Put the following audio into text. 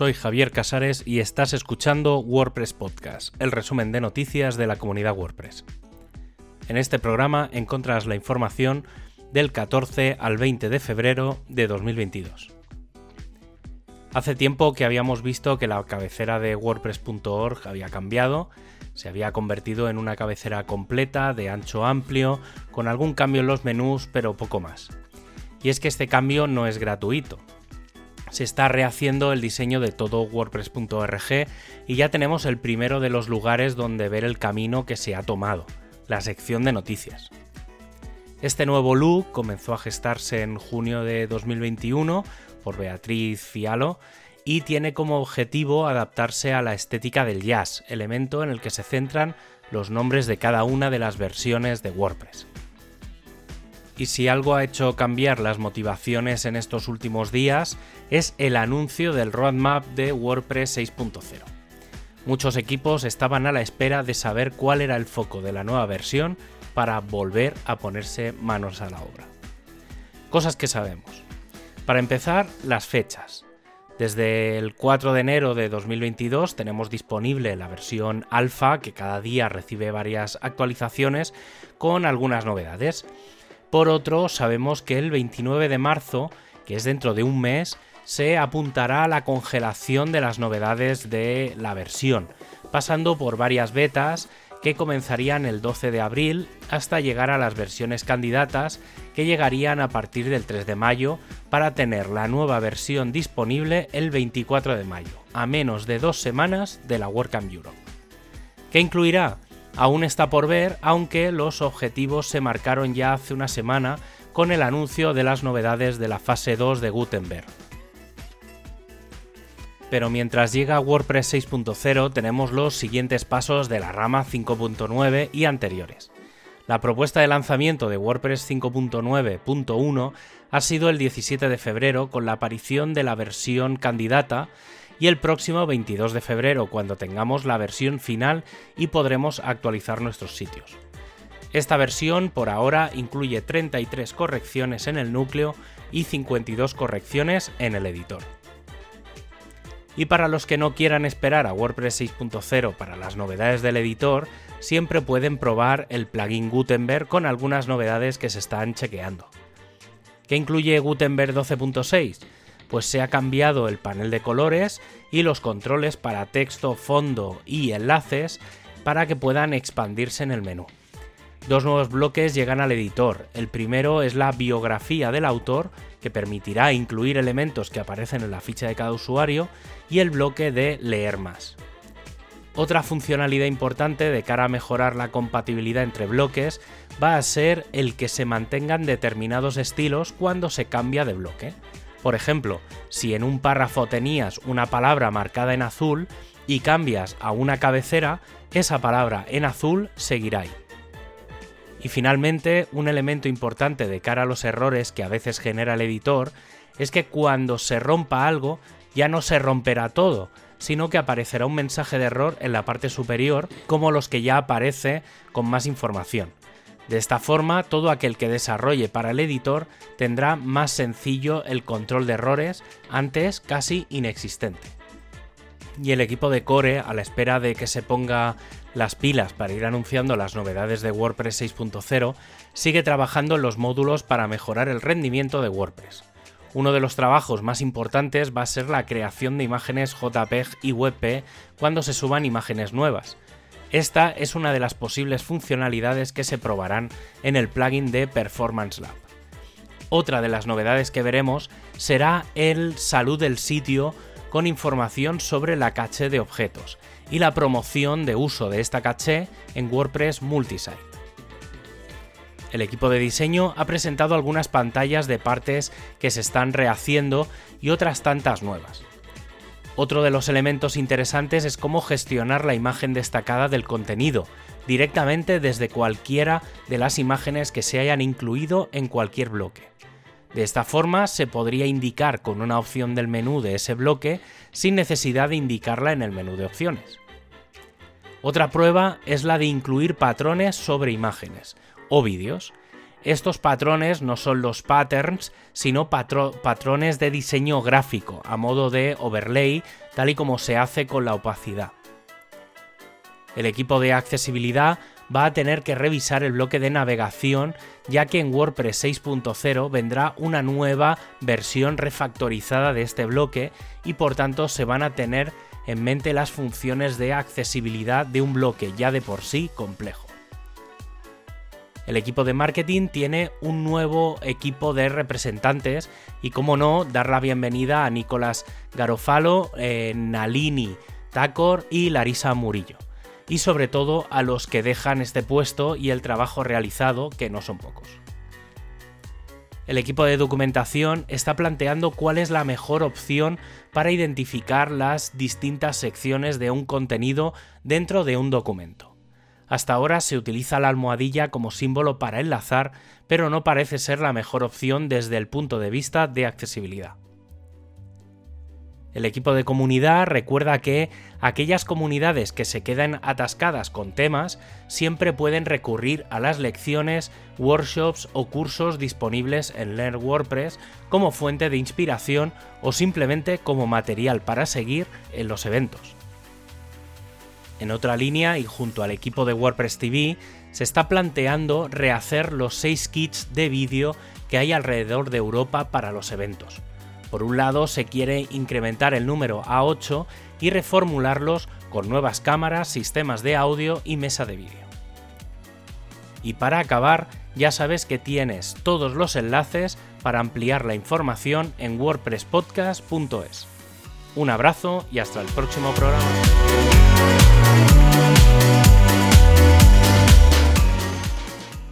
soy Javier Casares y estás escuchando WordPress Podcast, el resumen de noticias de la comunidad WordPress. En este programa encontrarás la información del 14 al 20 de febrero de 2022. Hace tiempo que habíamos visto que la cabecera de WordPress.org había cambiado, se había convertido en una cabecera completa, de ancho amplio, con algún cambio en los menús, pero poco más. Y es que este cambio no es gratuito. Se está rehaciendo el diseño de todo WordPress.org y ya tenemos el primero de los lugares donde ver el camino que se ha tomado, la sección de noticias. Este nuevo look comenzó a gestarse en junio de 2021 por Beatriz Fialo y tiene como objetivo adaptarse a la estética del jazz, elemento en el que se centran los nombres de cada una de las versiones de WordPress. Y si algo ha hecho cambiar las motivaciones en estos últimos días es el anuncio del roadmap de WordPress 6.0. Muchos equipos estaban a la espera de saber cuál era el foco de la nueva versión para volver a ponerse manos a la obra. Cosas que sabemos. Para empezar, las fechas. Desde el 4 de enero de 2022 tenemos disponible la versión alfa que cada día recibe varias actualizaciones con algunas novedades. Por otro, sabemos que el 29 de marzo, que es dentro de un mes, se apuntará a la congelación de las novedades de la versión, pasando por varias betas que comenzarían el 12 de abril hasta llegar a las versiones candidatas que llegarían a partir del 3 de mayo para tener la nueva versión disponible el 24 de mayo, a menos de dos semanas de la WordCamp Europe. ¿Qué incluirá? Aún está por ver, aunque los objetivos se marcaron ya hace una semana con el anuncio de las novedades de la fase 2 de Gutenberg. Pero mientras llega WordPress 6.0 tenemos los siguientes pasos de la rama 5.9 y anteriores. La propuesta de lanzamiento de WordPress 5.9.1 ha sido el 17 de febrero con la aparición de la versión candidata y el próximo 22 de febrero cuando tengamos la versión final y podremos actualizar nuestros sitios. Esta versión por ahora incluye 33 correcciones en el núcleo y 52 correcciones en el editor. Y para los que no quieran esperar a WordPress 6.0 para las novedades del editor, siempre pueden probar el plugin Gutenberg con algunas novedades que se están chequeando. ¿Qué incluye Gutenberg 12.6? Pues se ha cambiado el panel de colores y los controles para texto, fondo y enlaces para que puedan expandirse en el menú. Dos nuevos bloques llegan al editor. El primero es la biografía del autor, que permitirá incluir elementos que aparecen en la ficha de cada usuario, y el bloque de leer más. Otra funcionalidad importante de cara a mejorar la compatibilidad entre bloques va a ser el que se mantengan determinados estilos cuando se cambia de bloque. Por ejemplo, si en un párrafo tenías una palabra marcada en azul y cambias a una cabecera, esa palabra en azul seguirá ahí. Y finalmente, un elemento importante de cara a los errores que a veces genera el editor es que cuando se rompa algo, ya no se romperá todo, sino que aparecerá un mensaje de error en la parte superior, como los que ya aparece con más información. De esta forma, todo aquel que desarrolle para el editor tendrá más sencillo el control de errores, antes casi inexistente. Y el equipo de Core, a la espera de que se ponga las pilas para ir anunciando las novedades de WordPress 6.0, sigue trabajando en los módulos para mejorar el rendimiento de WordPress. Uno de los trabajos más importantes va a ser la creación de imágenes JPEG y WebP cuando se suban imágenes nuevas. Esta es una de las posibles funcionalidades que se probarán en el plugin de Performance Lab. Otra de las novedades que veremos será el salud del sitio con información sobre la caché de objetos y la promoción de uso de esta caché en WordPress Multisite. El equipo de diseño ha presentado algunas pantallas de partes que se están rehaciendo y otras tantas nuevas. Otro de los elementos interesantes es cómo gestionar la imagen destacada del contenido, directamente desde cualquiera de las imágenes que se hayan incluido en cualquier bloque. De esta forma se podría indicar con una opción del menú de ese bloque sin necesidad de indicarla en el menú de opciones. Otra prueba es la de incluir patrones sobre imágenes, o vídeos. Estos patrones no son los patterns, sino patrones de diseño gráfico, a modo de overlay, tal y como se hace con la opacidad. El equipo de accesibilidad va a tener que revisar el bloque de navegación ya que en WordPress 6.0 vendrá una nueva versión refactorizada de este bloque y por tanto se van a tener en mente las funciones de accesibilidad de un bloque ya de por sí complejo. El equipo de marketing tiene un nuevo equipo de representantes y, como no, dar la bienvenida a Nicolás Garofalo, eh, Nalini Tacor y Larisa Murillo y sobre todo a los que dejan este puesto y el trabajo realizado, que no son pocos. El equipo de documentación está planteando cuál es la mejor opción para identificar las distintas secciones de un contenido dentro de un documento. Hasta ahora se utiliza la almohadilla como símbolo para enlazar, pero no parece ser la mejor opción desde el punto de vista de accesibilidad. El equipo de comunidad recuerda que aquellas comunidades que se quedan atascadas con temas siempre pueden recurrir a las lecciones, workshops o cursos disponibles en Learn WordPress como fuente de inspiración o simplemente como material para seguir en los eventos. En otra línea y junto al equipo de WordPress TV se está planteando rehacer los 6 kits de vídeo que hay alrededor de Europa para los eventos por un lado, se quiere incrementar el número a 8 y reformularlos con nuevas cámaras, sistemas de audio y mesa de vídeo. Y para acabar, ya sabes que tienes todos los enlaces para ampliar la información en wordpresspodcast.es. Un abrazo y hasta el próximo programa.